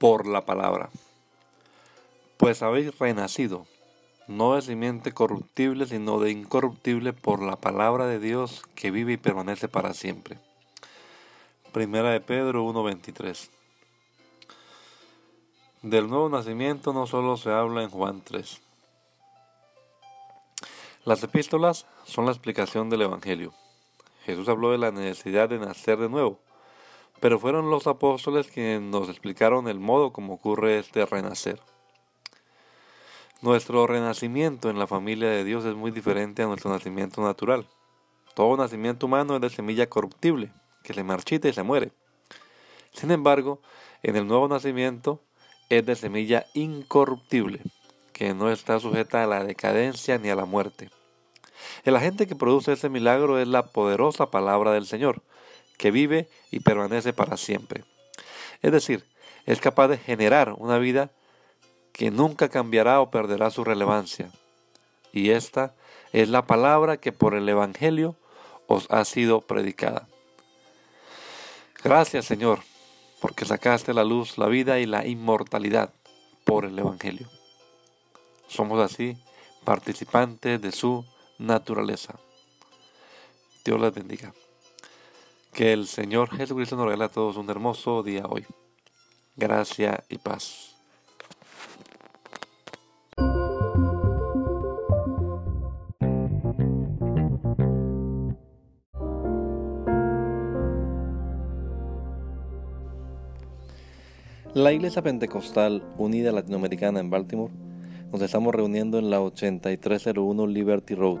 Por la palabra. Pues habéis renacido, no de simiente corruptible, sino de incorruptible por la palabra de Dios que vive y permanece para siempre. Primera de Pedro 1.23 Del nuevo nacimiento no solo se habla en Juan 3. Las epístolas son la explicación del Evangelio. Jesús habló de la necesidad de nacer de nuevo pero fueron los apóstoles quienes nos explicaron el modo como ocurre este renacer. Nuestro renacimiento en la familia de Dios es muy diferente a nuestro nacimiento natural. Todo nacimiento humano es de semilla corruptible, que se marchita y se muere. Sin embargo, en el nuevo nacimiento es de semilla incorruptible, que no está sujeta a la decadencia ni a la muerte. El agente que produce ese milagro es la poderosa palabra del Señor, que vive y permanece para siempre. Es decir, es capaz de generar una vida que nunca cambiará o perderá su relevancia. Y esta es la palabra que por el Evangelio os ha sido predicada. Gracias Señor, porque sacaste la luz, la vida y la inmortalidad por el Evangelio. Somos así participantes de su naturaleza. Dios les bendiga. Que el Señor Jesucristo nos regale a todos un hermoso día hoy. Gracia y paz. La Iglesia Pentecostal Unida Latinoamericana en Baltimore nos estamos reuniendo en la 8301 Liberty Road